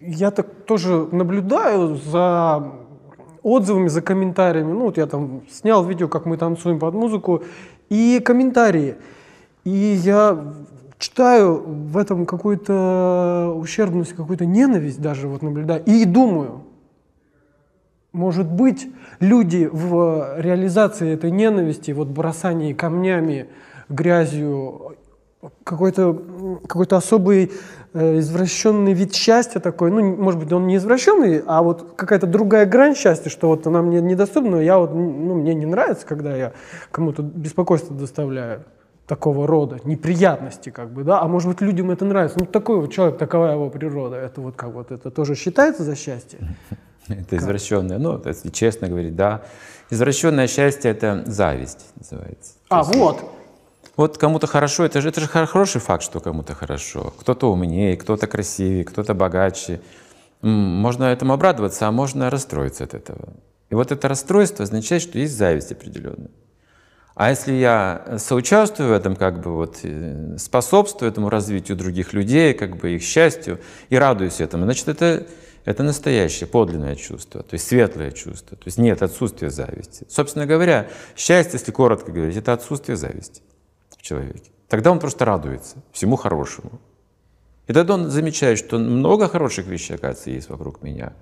я так тоже наблюдаю за отзывами, за комментариями. Ну, вот я там снял видео, как мы танцуем под музыку, и комментарии. И я читаю в этом какую-то ущербность, какую-то ненависть даже вот наблюдаю. И думаю, может быть, люди в реализации этой ненависти, вот бросании камнями, грязью, какой-то какой особый э, извращенный вид счастья такой, ну, может быть, он не извращенный, а вот какая-то другая грань счастья, что вот она мне недоступна, я вот, ну, мне не нравится, когда я кому-то беспокойство доставляю такого рода, неприятности, как бы, да, а может быть, людям это нравится. Ну, такой вот человек, такова его природа, это вот как вот, это тоже считается за счастье? Это извращенное, ну, если честно говорить, да. Извращенное счастье – это зависть называется. А, вот, вот кому-то хорошо, это же, это же хороший факт, что кому-то хорошо. Кто-то умнее, кто-то красивее, кто-то богаче. Можно этому обрадоваться, а можно расстроиться от этого. И вот это расстройство означает, что есть зависть определенная. А если я соучаствую в этом, как бы вот э, способствую этому развитию других людей, как бы их счастью и радуюсь этому, значит, это, это настоящее, подлинное чувство, то есть светлое чувство. То есть нет отсутствия зависти. Собственно говоря, счастье, если коротко говорить, это отсутствие зависти человеке. Тогда он просто радуется всему хорошему. И тогда он замечает, что много хороших вещей, оказывается, есть вокруг меня.